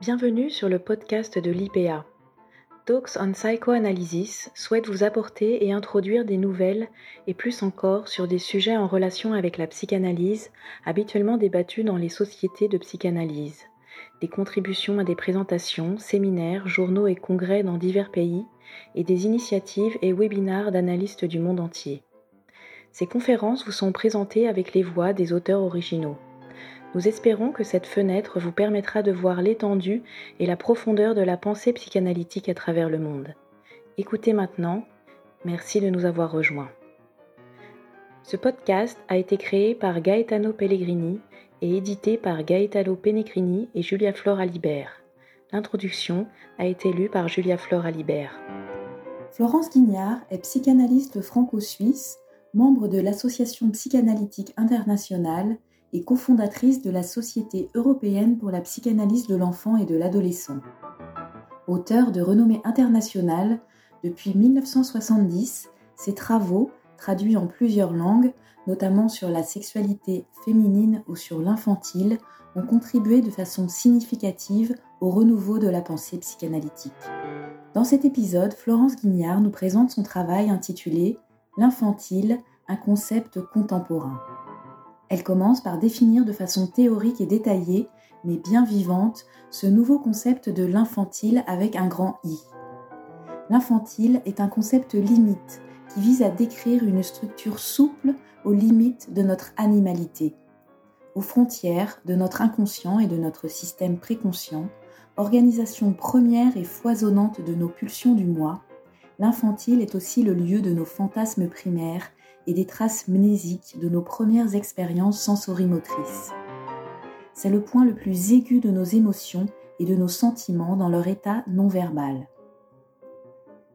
Bienvenue sur le podcast de l'IPA. Talks on Psychoanalysis souhaite vous apporter et introduire des nouvelles et plus encore sur des sujets en relation avec la psychanalyse habituellement débattus dans les sociétés de psychanalyse. Des contributions à des présentations, séminaires, journaux et congrès dans divers pays et des initiatives et webinars d'analystes du monde entier. Ces conférences vous sont présentées avec les voix des auteurs originaux. Nous espérons que cette fenêtre vous permettra de voir l'étendue et la profondeur de la pensée psychanalytique à travers le monde. Écoutez maintenant. Merci de nous avoir rejoints. Ce podcast a été créé par Gaetano Pellegrini et édité par Gaetano Penecrini et Julia Flora Alibert. L'introduction a été lue par Julia Flora Alibert. Florence Guignard est psychanalyste franco-suisse, membre de l'Association psychanalytique internationale et cofondatrice de la Société européenne pour la psychanalyse de l'enfant et de l'adolescent. Auteur de renommée internationale, depuis 1970, ses travaux, traduits en plusieurs langues, notamment sur la sexualité féminine ou sur l'infantile, ont contribué de façon significative au renouveau de la pensée psychanalytique. Dans cet épisode, Florence Guignard nous présente son travail intitulé L'infantile, un concept contemporain. Elle commence par définir de façon théorique et détaillée, mais bien vivante, ce nouveau concept de l'infantile avec un grand I. L'infantile est un concept limite qui vise à décrire une structure souple aux limites de notre animalité, aux frontières de notre inconscient et de notre système préconscient, organisation première et foisonnante de nos pulsions du moi, l'infantile est aussi le lieu de nos fantasmes primaires et des traces mnésiques de nos premières expériences sensorimotrices. C'est le point le plus aigu de nos émotions et de nos sentiments dans leur état non verbal.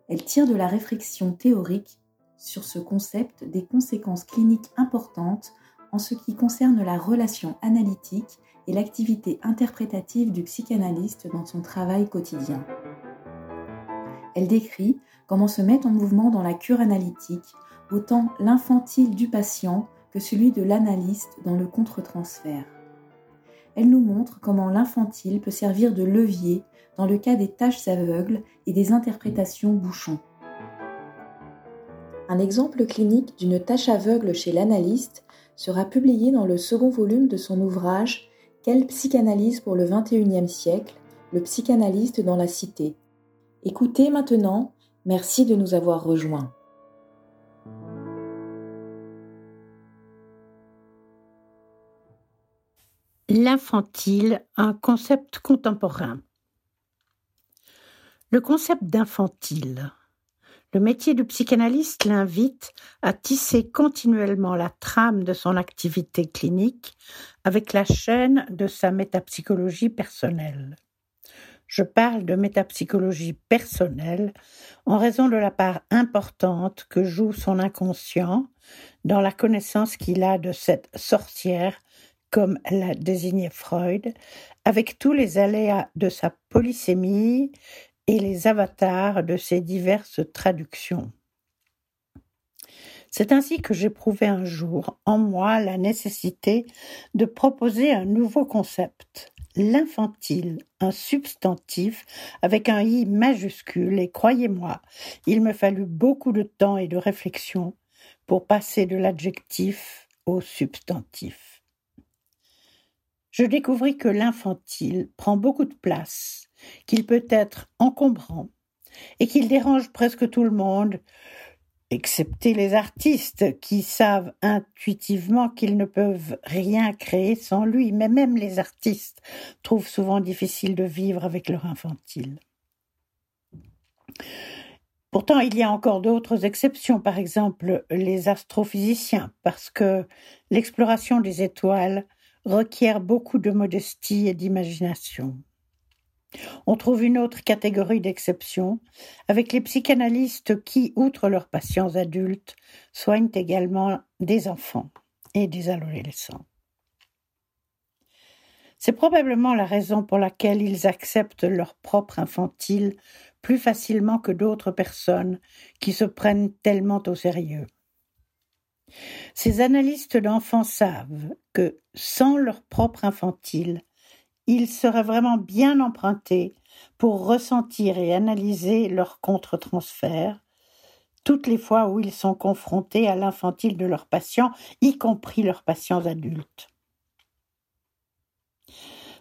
Elle tire de la réflexion théorique sur ce concept des conséquences cliniques importantes en ce qui concerne la relation analytique et l'activité interprétative du psychanalyste dans son travail quotidien. Elle décrit comment se met en mouvement dans la cure analytique autant l'infantile du patient que celui de l'analyste dans le contre-transfert. Elle nous montre comment l'infantile peut servir de levier dans le cas des tâches aveugles et des interprétations bouchons. Un exemple clinique d'une tâche aveugle chez l'analyste sera publié dans le second volume de son ouvrage Quelle psychanalyse pour le XXIe siècle Le psychanalyste dans la cité. Écoutez maintenant, merci de nous avoir rejoints. L'infantile, un concept contemporain. Le concept d'infantile. Le métier du psychanalyste l'invite à tisser continuellement la trame de son activité clinique avec la chaîne de sa métapsychologie personnelle. Je parle de métapsychologie personnelle en raison de la part importante que joue son inconscient dans la connaissance qu'il a de cette sorcière comme l'a désigné Freud, avec tous les aléas de sa polysémie et les avatars de ses diverses traductions. C'est ainsi que j'éprouvais un jour en moi la nécessité de proposer un nouveau concept, l'infantile, un substantif avec un i majuscule, et croyez-moi, il me fallut beaucoup de temps et de réflexion pour passer de l'adjectif au substantif je découvris que l'infantile prend beaucoup de place, qu'il peut être encombrant et qu'il dérange presque tout le monde, excepté les artistes qui savent intuitivement qu'ils ne peuvent rien créer sans lui, mais même les artistes trouvent souvent difficile de vivre avec leur infantile. Pourtant, il y a encore d'autres exceptions, par exemple les astrophysiciens, parce que l'exploration des étoiles requiert beaucoup de modestie et d'imagination. On trouve une autre catégorie d'exceptions avec les psychanalystes qui, outre leurs patients adultes, soignent également des enfants et des adolescents. C'est probablement la raison pour laquelle ils acceptent leur propre infantile plus facilement que d'autres personnes qui se prennent tellement au sérieux. Ces analystes d'enfants savent que, sans leur propre infantile, il serait vraiment bien emprunté pour ressentir et analyser leur contre-transfert, toutes les fois où ils sont confrontés à l'infantile de leurs patients, y compris leurs patients adultes.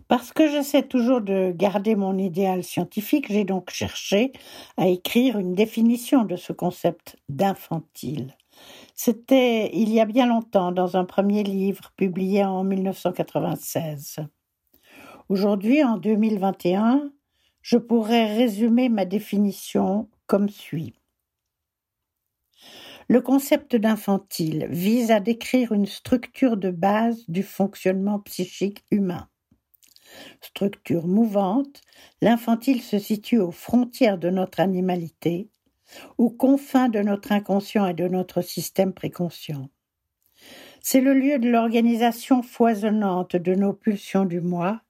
Parce que j'essaie toujours de garder mon idéal scientifique, j'ai donc cherché à écrire une définition de ce concept d'infantile. C'était il y a bien longtemps dans un premier livre publié en 1996. Aujourd'hui, en 2021, je pourrais résumer ma définition comme suit. Le concept d'infantile vise à décrire une structure de base du fonctionnement psychique humain. Structure mouvante, l'infantile se situe aux frontières de notre animalité, aux confins de notre inconscient et de notre système préconscient. C'est le lieu de l'organisation foisonnante de nos pulsions du moi,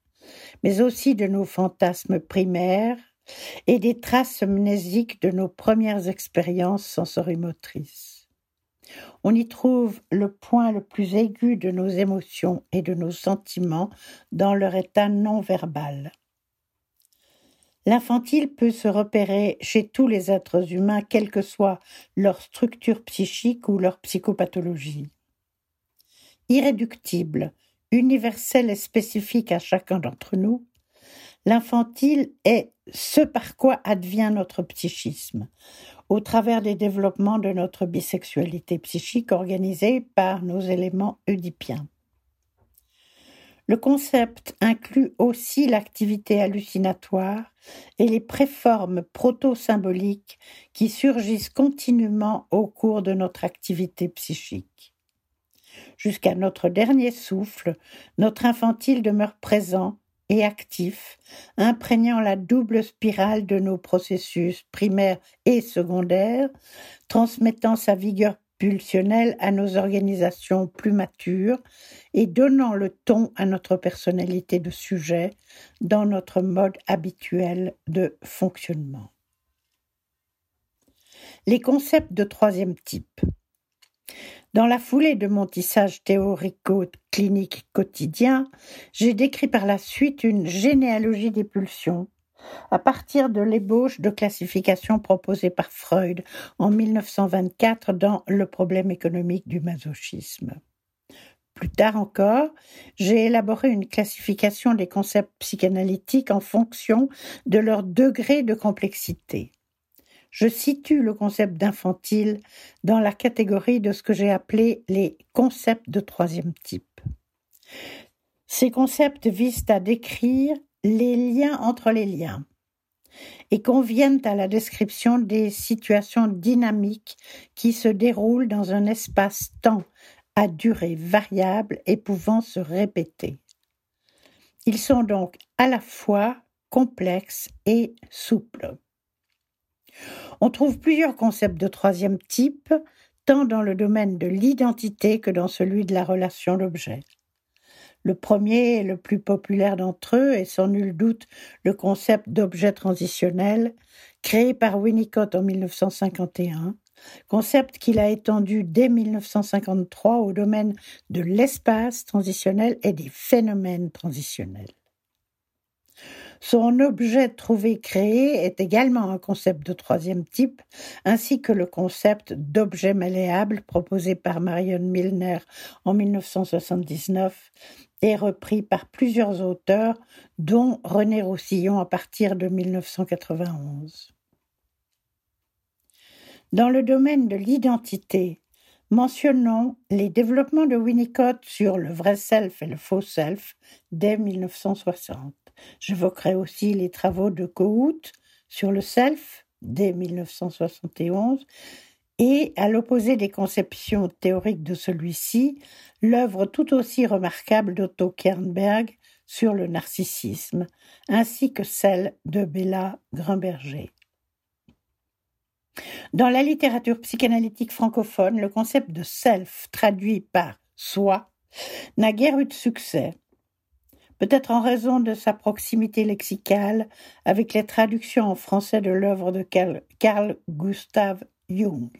mais aussi de nos fantasmes primaires et des traces mnésiques de nos premières expériences sensorimotrices. On y trouve le point le plus aigu de nos émotions et de nos sentiments dans leur état non verbal. L'infantile peut se repérer chez tous les êtres humains, quelle que soit leur structure psychique ou leur psychopathologie. Irréductible, universel et spécifique à chacun d'entre nous, l'infantile est ce par quoi advient notre psychisme, au travers des développements de notre bisexualité psychique organisée par nos éléments oedipiens. Le concept inclut aussi l'activité hallucinatoire et les préformes proto-symboliques qui surgissent continuellement au cours de notre activité psychique. Jusqu'à notre dernier souffle, notre infantile demeure présent et actif, imprégnant la double spirale de nos processus primaires et secondaires, transmettant sa vigueur pulsionnelle à nos organisations plus matures et donnant le ton à notre personnalité de sujet dans notre mode habituel de fonctionnement. Les concepts de troisième type. Dans la foulée de mon tissage théorico-clinique quotidien, j'ai décrit par la suite une généalogie des pulsions, à partir de l'ébauche de classification proposée par Freud en 1924 dans Le problème économique du masochisme. Plus tard encore, j'ai élaboré une classification des concepts psychanalytiques en fonction de leur degré de complexité je situe le concept d'infantile dans la catégorie de ce que j'ai appelé les concepts de troisième type. Ces concepts visent à décrire les liens entre les liens et conviennent à la description des situations dynamiques qui se déroulent dans un espace-temps à durée variable et pouvant se répéter. Ils sont donc à la fois complexes et souples. On trouve plusieurs concepts de troisième type, tant dans le domaine de l'identité que dans celui de la relation d'objet. Le premier et le plus populaire d'entre eux est sans nul doute le concept d'objet transitionnel, créé par Winnicott en 1951, concept qu'il a étendu dès 1953 au domaine de l'espace transitionnel et des phénomènes transitionnels. Son objet trouvé créé est également un concept de troisième type, ainsi que le concept d'objet malléable proposé par Marion Milner en 1979 et repris par plusieurs auteurs, dont René Roussillon à partir de 1991. Dans le domaine de l'identité, mentionnons les développements de Winnicott sur le vrai self et le faux self dès 1960. J'évoquerai aussi les travaux de Kohout sur le self dès 1971 et, à l'opposé des conceptions théoriques de celui-ci, l'œuvre tout aussi remarquable d'Otto Kernberg sur le narcissisme, ainsi que celle de Bella Grimberger. Dans la littérature psychanalytique francophone, le concept de self, traduit par soi, n'a guère eu de succès, peut-être en raison de sa proximité lexicale avec les traductions en français de l'œuvre de Carl Gustav Jung.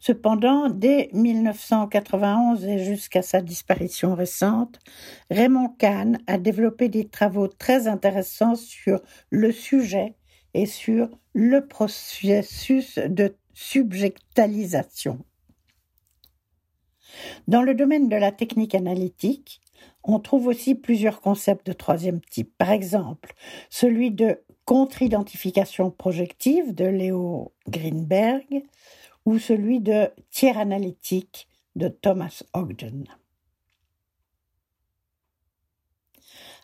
Cependant, dès 1991 et jusqu'à sa disparition récente, Raymond Kahn a développé des travaux très intéressants sur le sujet et sur le processus de subjectalisation. Dans le domaine de la technique analytique, on trouve aussi plusieurs concepts de troisième type. Par exemple, celui de contre-identification projective de Léo Greenberg ou celui de tiers analytique de Thomas Ogden.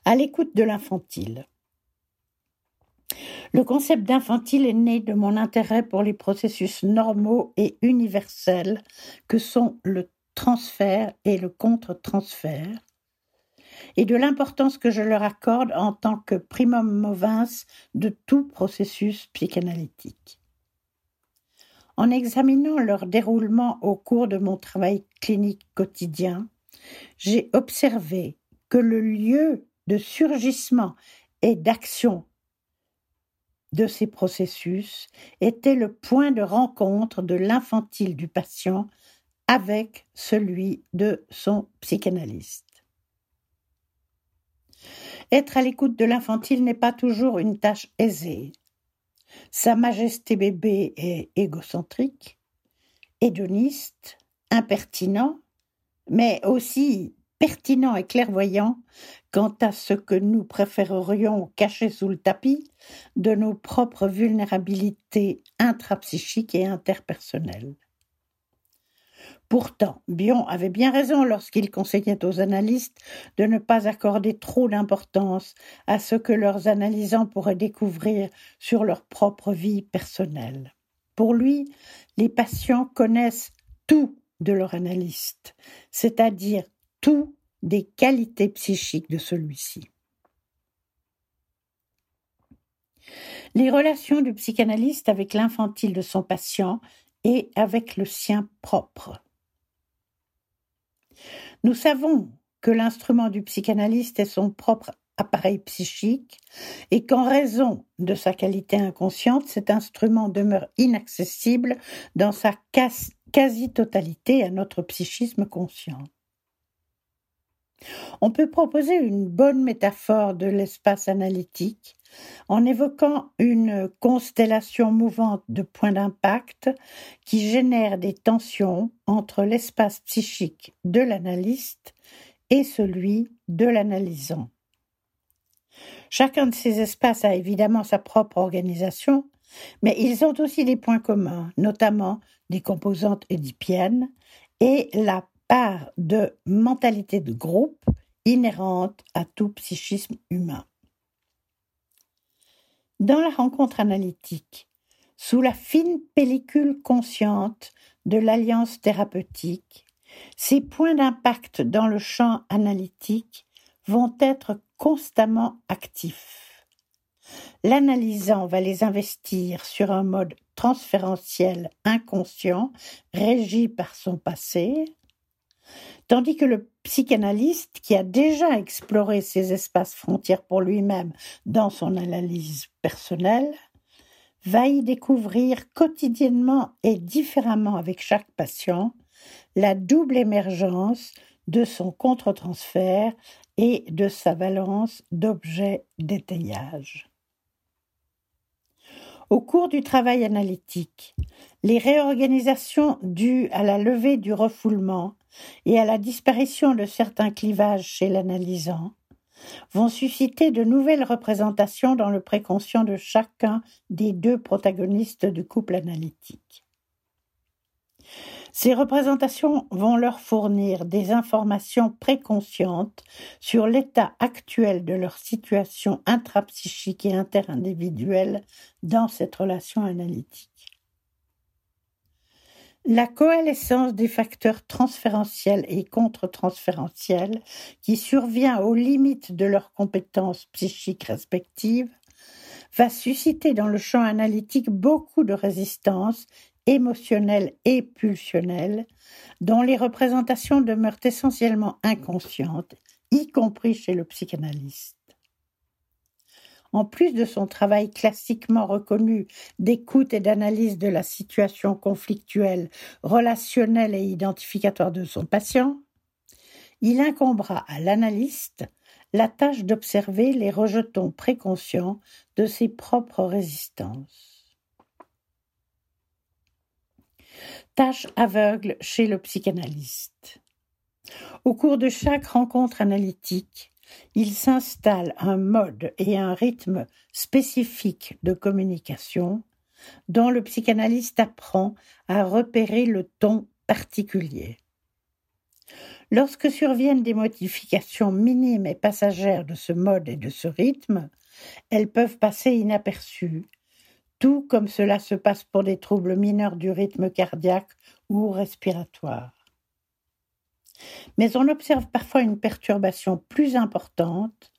À l'écoute de l'infantile. Le concept d'infantile est né de mon intérêt pour les processus normaux et universels que sont le transfert et le contre-transfert, et de l'importance que je leur accorde en tant que primum movens de tout processus psychanalytique. En examinant leur déroulement au cours de mon travail clinique quotidien, j'ai observé que le lieu de surgissement et d'action de ces processus était le point de rencontre de l'infantile du patient avec celui de son psychanalyste. Être à l'écoute de l'infantile n'est pas toujours une tâche aisée. Sa majesté bébé est égocentrique, hédoniste, impertinent, mais aussi pertinent et clairvoyant quant à ce que nous préférerions cacher sous le tapis de nos propres vulnérabilités intrapsychiques et interpersonnelles. Pourtant, Bion avait bien raison lorsqu'il conseillait aux analystes de ne pas accorder trop d'importance à ce que leurs analysants pourraient découvrir sur leur propre vie personnelle. Pour lui, les patients connaissent tout de leur analyste, c'est-à-dire tout des qualités psychiques de celui-ci. Les relations du psychanalyste avec l'infantile de son patient et avec le sien propre. Nous savons que l'instrument du psychanalyste est son propre appareil psychique et qu'en raison de sa qualité inconsciente, cet instrument demeure inaccessible dans sa quasi-totalité à notre psychisme conscient. On peut proposer une bonne métaphore de l'espace analytique en évoquant une constellation mouvante de points d'impact qui génère des tensions entre l'espace psychique de l'analyste et celui de l'analysant. Chacun de ces espaces a évidemment sa propre organisation, mais ils ont aussi des points communs, notamment des composantes édipiennes et la part de mentalité de groupe inhérente à tout psychisme humain. Dans la rencontre analytique, sous la fine pellicule consciente de l'alliance thérapeutique, ces points d'impact dans le champ analytique vont être constamment actifs. L'analysant va les investir sur un mode transférentiel inconscient régi par son passé, tandis que le psychanalyste, qui a déjà exploré ces espaces frontières pour lui-même dans son analyse personnelle, va y découvrir quotidiennement et différemment avec chaque patient la double émergence de son contre-transfert et de sa valence d'objet d'étayage. Au cours du travail analytique, les réorganisations dues à la levée du refoulement et à la disparition de certains clivages chez l'analysant vont susciter de nouvelles représentations dans le préconscient de chacun des deux protagonistes du couple analytique. Ces représentations vont leur fournir des informations préconscientes sur l'état actuel de leur situation intrapsychique et interindividuelle dans cette relation analytique. La coalescence des facteurs transférentiels et contre-transférentiels qui survient aux limites de leurs compétences psychiques respectives va susciter dans le champ analytique beaucoup de résistance émotionnelle et pulsionnelle dont les représentations demeurent essentiellement inconscientes, y compris chez le psychanalyste. En plus de son travail classiquement reconnu d'écoute et d'analyse de la situation conflictuelle, relationnelle et identificatoire de son patient, il incombera à l'analyste la tâche d'observer les rejetons préconscients de ses propres résistances. Tâche aveugle chez le psychanalyste. Au cours de chaque rencontre analytique, il s'installe un mode et un rythme spécifiques de communication dont le psychanalyste apprend à repérer le ton particulier. Lorsque surviennent des modifications minimes et passagères de ce mode et de ce rythme, elles peuvent passer inaperçues, tout comme cela se passe pour des troubles mineurs du rythme cardiaque ou respiratoire. Mais on observe parfois une perturbation plus importante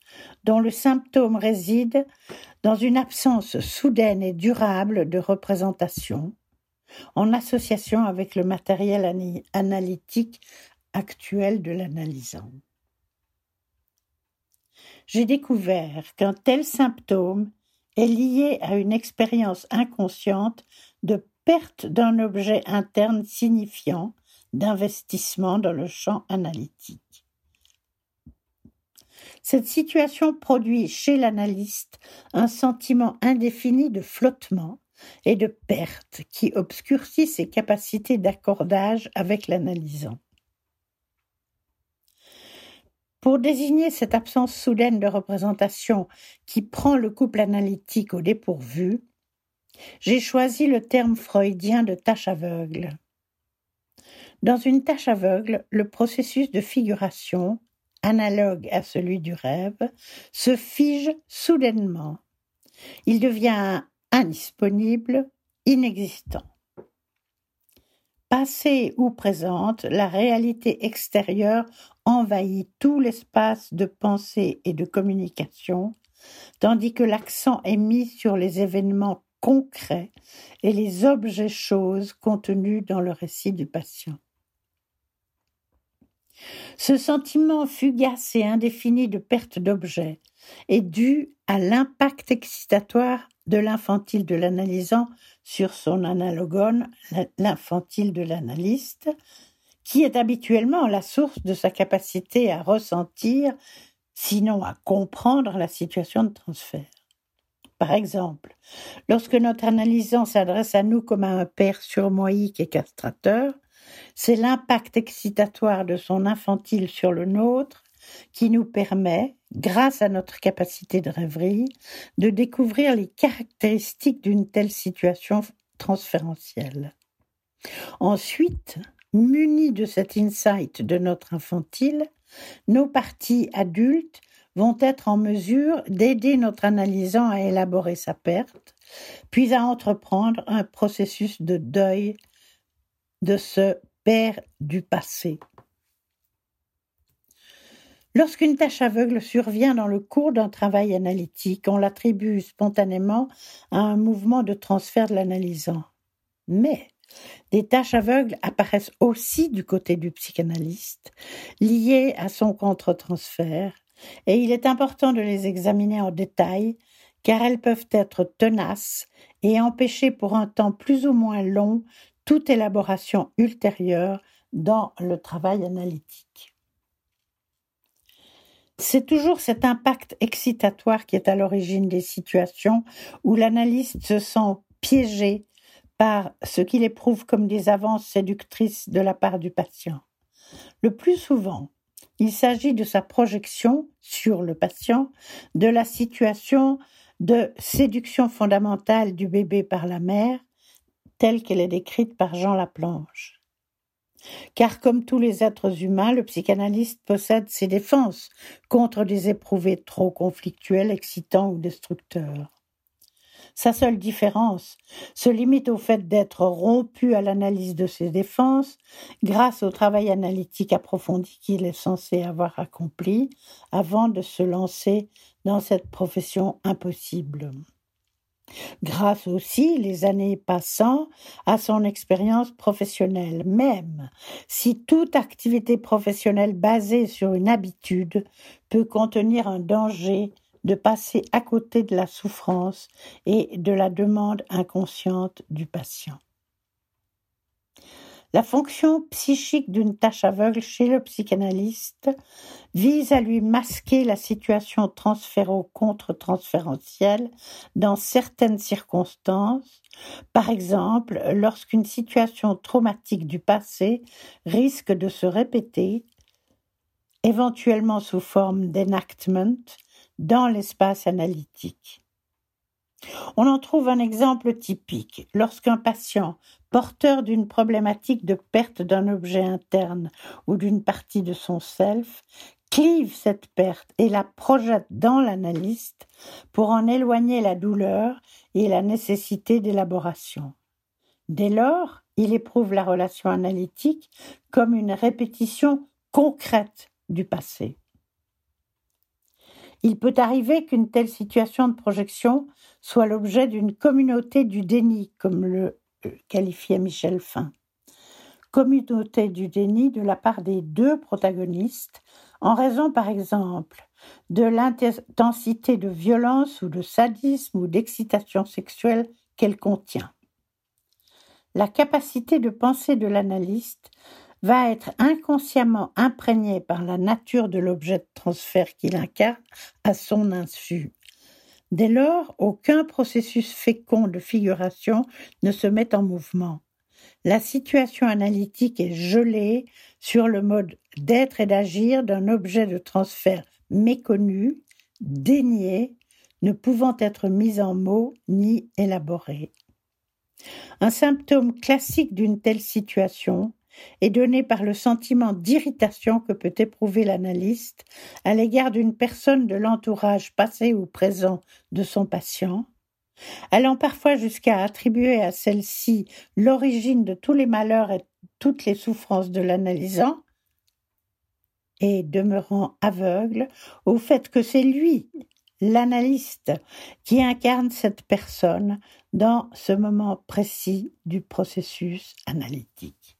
dont le symptôme réside dans une absence soudaine et durable de représentation, en association avec le matériel analytique actuel de l'analysant. J'ai découvert qu'un tel symptôme est lié à une expérience inconsciente de perte d'un objet interne signifiant d'investissement dans le champ analytique. Cette situation produit chez l'analyste un sentiment indéfini de flottement et de perte qui obscurcit ses capacités d'accordage avec l'analysant. Pour désigner cette absence soudaine de représentation qui prend le couple analytique au dépourvu, j'ai choisi le terme freudien de tâche aveugle. Dans une tâche aveugle, le processus de figuration, analogue à celui du rêve, se fige soudainement. Il devient indisponible, inexistant. Passée ou présente, la réalité extérieure envahit tout l'espace de pensée et de communication, tandis que l'accent est mis sur les événements concrets et les objets choses contenus dans le récit du patient. Ce sentiment fugace et indéfini de perte d'objet est dû à l'impact excitatoire de l'infantile de l'analysant sur son analogone, l'infantile de l'analyste, qui est habituellement la source de sa capacité à ressentir, sinon à comprendre la situation de transfert. Par exemple, lorsque notre analysant s'adresse à nous comme à un père surmoïque et castrateur, c'est l'impact excitatoire de son infantile sur le nôtre qui nous permet, grâce à notre capacité de rêverie, de découvrir les caractéristiques d'une telle situation transférentielle. Ensuite, munis de cet insight de notre infantile, nos parties adultes vont être en mesure d'aider notre analysant à élaborer sa perte, puis à entreprendre un processus de deuil de ce père du passé. Lorsqu'une tâche aveugle survient dans le cours d'un travail analytique, on l'attribue spontanément à un mouvement de transfert de l'analysant. Mais des tâches aveugles apparaissent aussi du côté du psychanalyste, liées à son contre-transfert, et il est important de les examiner en détail, car elles peuvent être tenaces et empêcher pour un temps plus ou moins long toute élaboration ultérieure dans le travail analytique. C'est toujours cet impact excitatoire qui est à l'origine des situations où l'analyste se sent piégé par ce qu'il éprouve comme des avances séductrices de la part du patient. Le plus souvent, il s'agit de sa projection sur le patient de la situation de séduction fondamentale du bébé par la mère telle qu'elle est décrite par Jean Laplanche. Car comme tous les êtres humains, le psychanalyste possède ses défenses contre des éprouvés trop conflictuels, excitants ou destructeurs. Sa seule différence se limite au fait d'être rompu à l'analyse de ses défenses grâce au travail analytique approfondi qu'il est censé avoir accompli avant de se lancer dans cette profession impossible grâce aussi, les années passant, à son expérience professionnelle, même si toute activité professionnelle basée sur une habitude peut contenir un danger de passer à côté de la souffrance et de la demande inconsciente du patient. La fonction psychique d'une tâche aveugle chez le psychanalyste vise à lui masquer la situation transféro-contre-transférentielle dans certaines circonstances, par exemple lorsqu'une situation traumatique du passé risque de se répéter, éventuellement sous forme d'enactment, dans l'espace analytique. On en trouve un exemple typique lorsqu'un patient porteur d'une problématique de perte d'un objet interne ou d'une partie de son self clive cette perte et la projette dans l'analyste pour en éloigner la douleur et la nécessité d'élaboration. Dès lors, il éprouve la relation analytique comme une répétition concrète du passé. Il peut arriver qu'une telle situation de projection soit l'objet d'une communauté du déni, comme le qualifiait Michel Fin. Communauté du déni de la part des deux protagonistes, en raison par exemple de l'intensité de violence ou de sadisme ou d'excitation sexuelle qu'elle contient. La capacité de pensée de l'analyste va être inconsciemment imprégné par la nature de l'objet de transfert qu'il incarne à son insu. Dès lors, aucun processus fécond de figuration ne se met en mouvement. La situation analytique est gelée sur le mode d'être et d'agir d'un objet de transfert méconnu, dénié, ne pouvant être mis en mots ni élaboré. Un symptôme classique d'une telle situation est donné par le sentiment d'irritation que peut éprouver l'analyste à l'égard d'une personne de l'entourage passé ou présent de son patient, allant parfois jusqu'à attribuer à celle-ci l'origine de tous les malheurs et toutes les souffrances de l'analysant, et demeurant aveugle au fait que c'est lui, l'analyste, qui incarne cette personne dans ce moment précis du processus analytique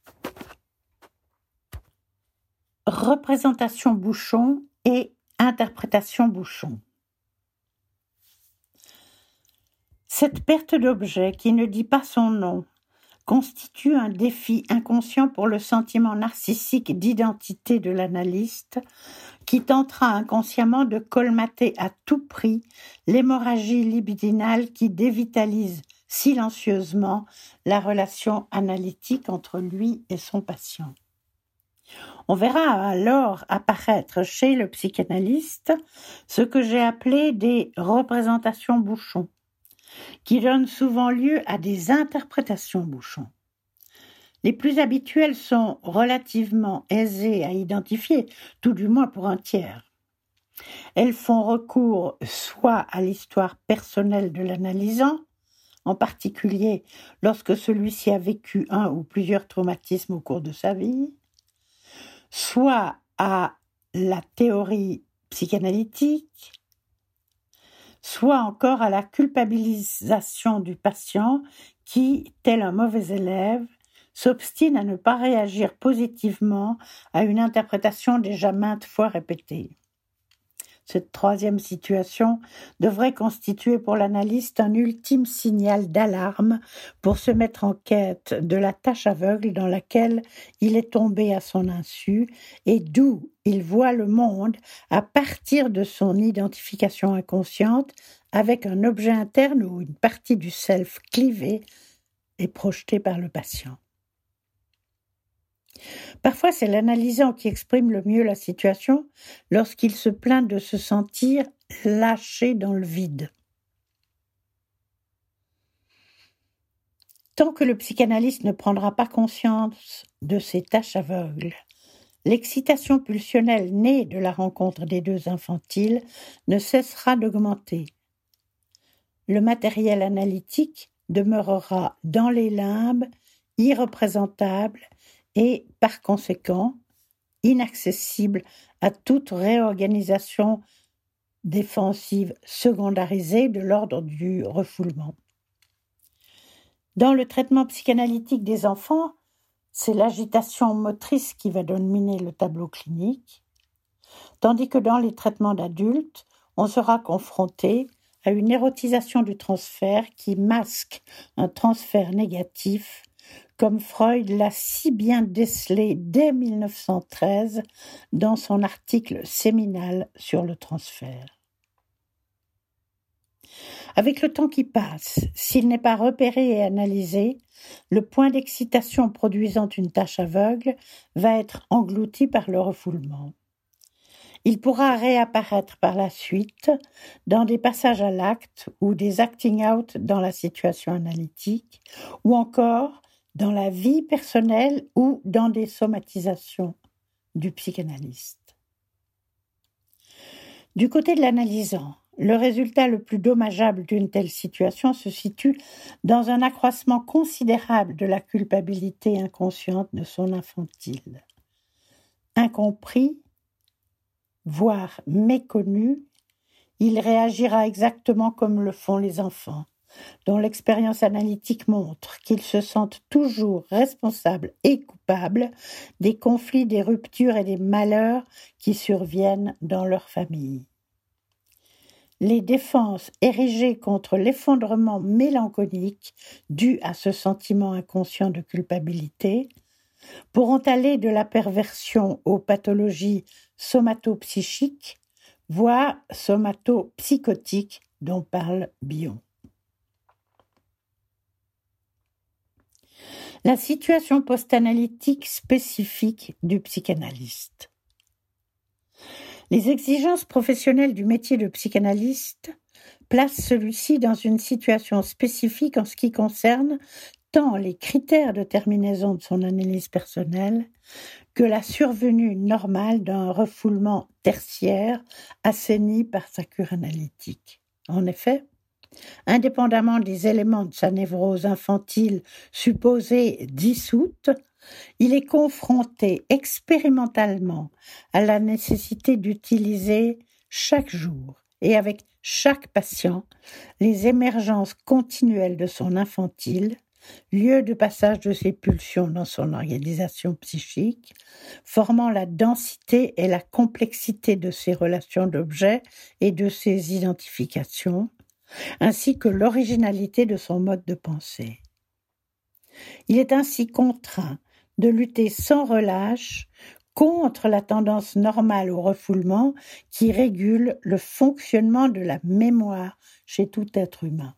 représentation bouchon et interprétation bouchon. Cette perte d'objet qui ne dit pas son nom constitue un défi inconscient pour le sentiment narcissique d'identité de l'analyste qui tentera inconsciemment de colmater à tout prix l'hémorragie libidinale qui dévitalise silencieusement la relation analytique entre lui et son patient. On verra alors apparaître chez le psychanalyste ce que j'ai appelé des représentations bouchons, qui donnent souvent lieu à des interprétations bouchons. Les plus habituelles sont relativement aisées à identifier, tout du moins pour un tiers. Elles font recours soit à l'histoire personnelle de l'analysant, en particulier lorsque celui-ci a vécu un ou plusieurs traumatismes au cours de sa vie, soit à la théorie psychanalytique, soit encore à la culpabilisation du patient qui, tel un mauvais élève, s'obstine à ne pas réagir positivement à une interprétation déjà maintes fois répétée. Cette troisième situation devrait constituer pour l'analyste un ultime signal d'alarme pour se mettre en quête de la tâche aveugle dans laquelle il est tombé à son insu et d'où il voit le monde à partir de son identification inconsciente avec un objet interne ou une partie du self clivé et projeté par le patient. Parfois, c'est l'analysant qui exprime le mieux la situation lorsqu'il se plaint de se sentir lâché dans le vide. Tant que le psychanalyste ne prendra pas conscience de ses tâches aveugles, l'excitation pulsionnelle née de la rencontre des deux infantiles ne cessera d'augmenter. Le matériel analytique demeurera dans les limbes, irreprésentable et par conséquent inaccessible à toute réorganisation défensive secondarisée de l'ordre du refoulement. Dans le traitement psychanalytique des enfants, c'est l'agitation motrice qui va dominer le tableau clinique, tandis que dans les traitements d'adultes, on sera confronté à une érotisation du transfert qui masque un transfert négatif, comme Freud l'a si bien décelé dès 1913 dans son article séminal sur le transfert. Avec le temps qui passe, s'il n'est pas repéré et analysé, le point d'excitation produisant une tache aveugle va être englouti par le refoulement. Il pourra réapparaître par la suite dans des passages à l'acte ou des acting out dans la situation analytique, ou encore dans la vie personnelle ou dans des somatisations du psychanalyste. Du côté de l'analysant, le résultat le plus dommageable d'une telle situation se situe dans un accroissement considérable de la culpabilité inconsciente de son infantile. Incompris, voire méconnu, il réagira exactement comme le font les enfants, dont l'expérience analytique montre qu'ils se sentent toujours responsables et coupables des conflits, des ruptures et des malheurs qui surviennent dans leur famille les défenses érigées contre l'effondrement mélancolique dû à ce sentiment inconscient de culpabilité pourront aller de la perversion aux pathologies somatopsychiques, voire somatopsychotiques dont parle Bion. La situation post-analytique spécifique du psychanalyste. Les exigences professionnelles du métier de psychanalyste placent celui-ci dans une situation spécifique en ce qui concerne tant les critères de terminaison de son analyse personnelle que la survenue normale d'un refoulement tertiaire assaini par sa cure analytique. En effet, indépendamment des éléments de sa névrose infantile supposée dissoute, il est confronté expérimentalement à la nécessité d'utiliser chaque jour et avec chaque patient les émergences continuelles de son infantile, lieu de passage de ses pulsions dans son organisation psychique, formant la densité et la complexité de ses relations d'objets et de ses identifications, ainsi que l'originalité de son mode de pensée. Il est ainsi contraint de lutter sans relâche contre la tendance normale au refoulement qui régule le fonctionnement de la mémoire chez tout être humain.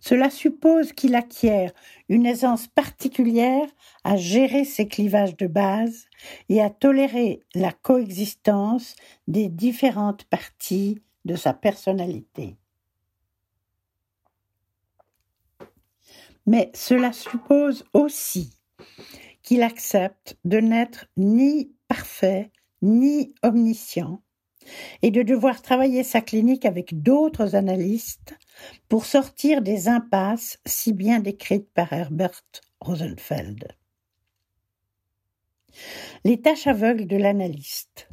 Cela suppose qu'il acquiert une aisance particulière à gérer ses clivages de base et à tolérer la coexistence des différentes parties de sa personnalité. Mais cela suppose aussi qu'il accepte de n'être ni parfait ni omniscient et de devoir travailler sa clinique avec d'autres analystes pour sortir des impasses si bien décrites par Herbert Rosenfeld. Les tâches aveugles de l'analyste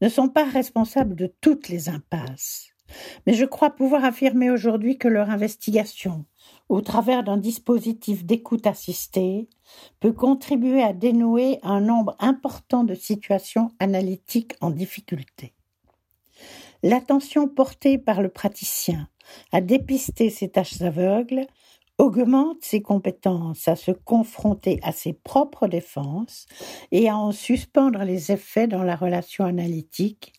ne sont pas responsables de toutes les impasses, mais je crois pouvoir affirmer aujourd'hui que leur investigation, au travers d'un dispositif d'écoute assistée, peut contribuer à dénouer un nombre important de situations analytiques en difficulté. L'attention portée par le praticien à dépister ces tâches aveugles augmente ses compétences à se confronter à ses propres défenses et à en suspendre les effets dans la relation analytique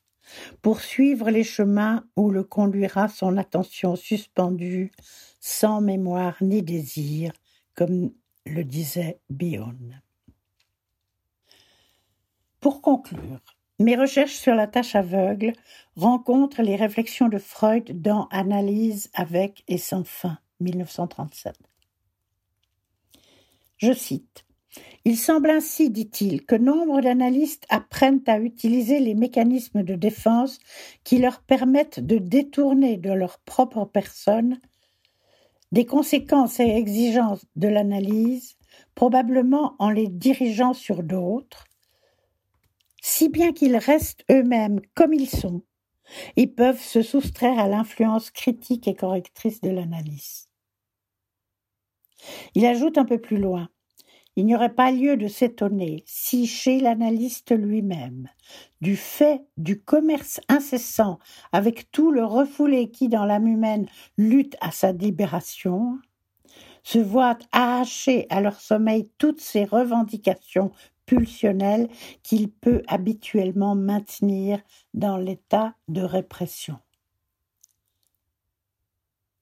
pour suivre les chemins où le conduira son attention suspendue sans mémoire ni désir, comme le disait Bion. Pour conclure, mes recherches sur la tâche aveugle rencontrent les réflexions de Freud dans Analyse avec et sans fin, 1937. Je cite il semble ainsi, dit-il, que nombre d'analystes apprennent à utiliser les mécanismes de défense qui leur permettent de détourner de leur propre personne des conséquences et exigences de l'analyse, probablement en les dirigeant sur d'autres, si bien qu'ils restent eux-mêmes comme ils sont et peuvent se soustraire à l'influence critique et correctrice de l'analyse. Il ajoute un peu plus loin il n'y aurait pas lieu de s'étonner si, chez l'analyste lui-même, du fait du commerce incessant avec tout le refoulé qui, dans l'âme humaine, lutte à sa libération, se voient arracher à leur sommeil toutes ces revendications pulsionnelles qu'il peut habituellement maintenir dans l'état de répression.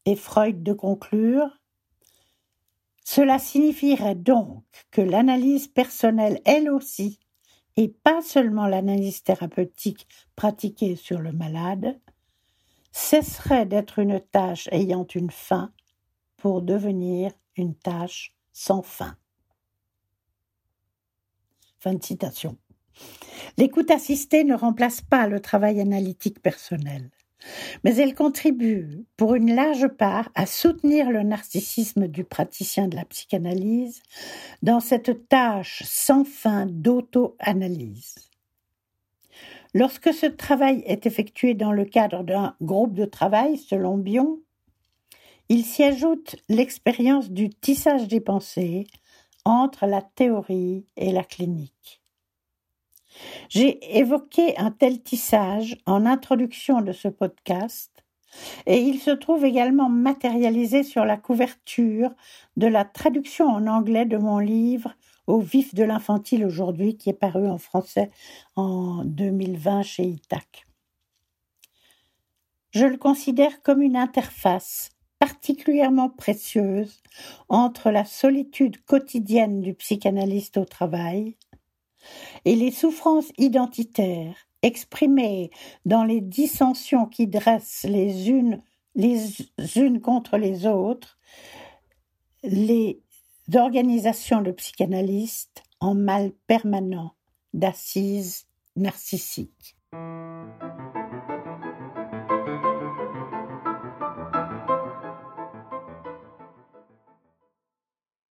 Et Freud de conclure cela signifierait donc que l'analyse personnelle, elle aussi, et pas seulement l'analyse thérapeutique pratiquée sur le malade, cesserait d'être une tâche ayant une fin pour devenir une tâche sans fin. Fin de citation. L'écoute assistée ne remplace pas le travail analytique personnel mais elle contribue pour une large part à soutenir le narcissisme du praticien de la psychanalyse dans cette tâche sans fin d'auto-analyse. Lorsque ce travail est effectué dans le cadre d'un groupe de travail, selon Bion, il s'y ajoute l'expérience du tissage des pensées entre la théorie et la clinique. J'ai évoqué un tel tissage en introduction de ce podcast et il se trouve également matérialisé sur la couverture de la traduction en anglais de mon livre Au vif de l'infantile aujourd'hui qui est paru en français en 2020 chez Itac. Je le considère comme une interface particulièrement précieuse entre la solitude quotidienne du psychanalyste au travail et les souffrances identitaires exprimées dans les dissensions qui dressent les unes les unes contre les autres les organisations de psychanalystes en mal permanent d'assises narcissiques.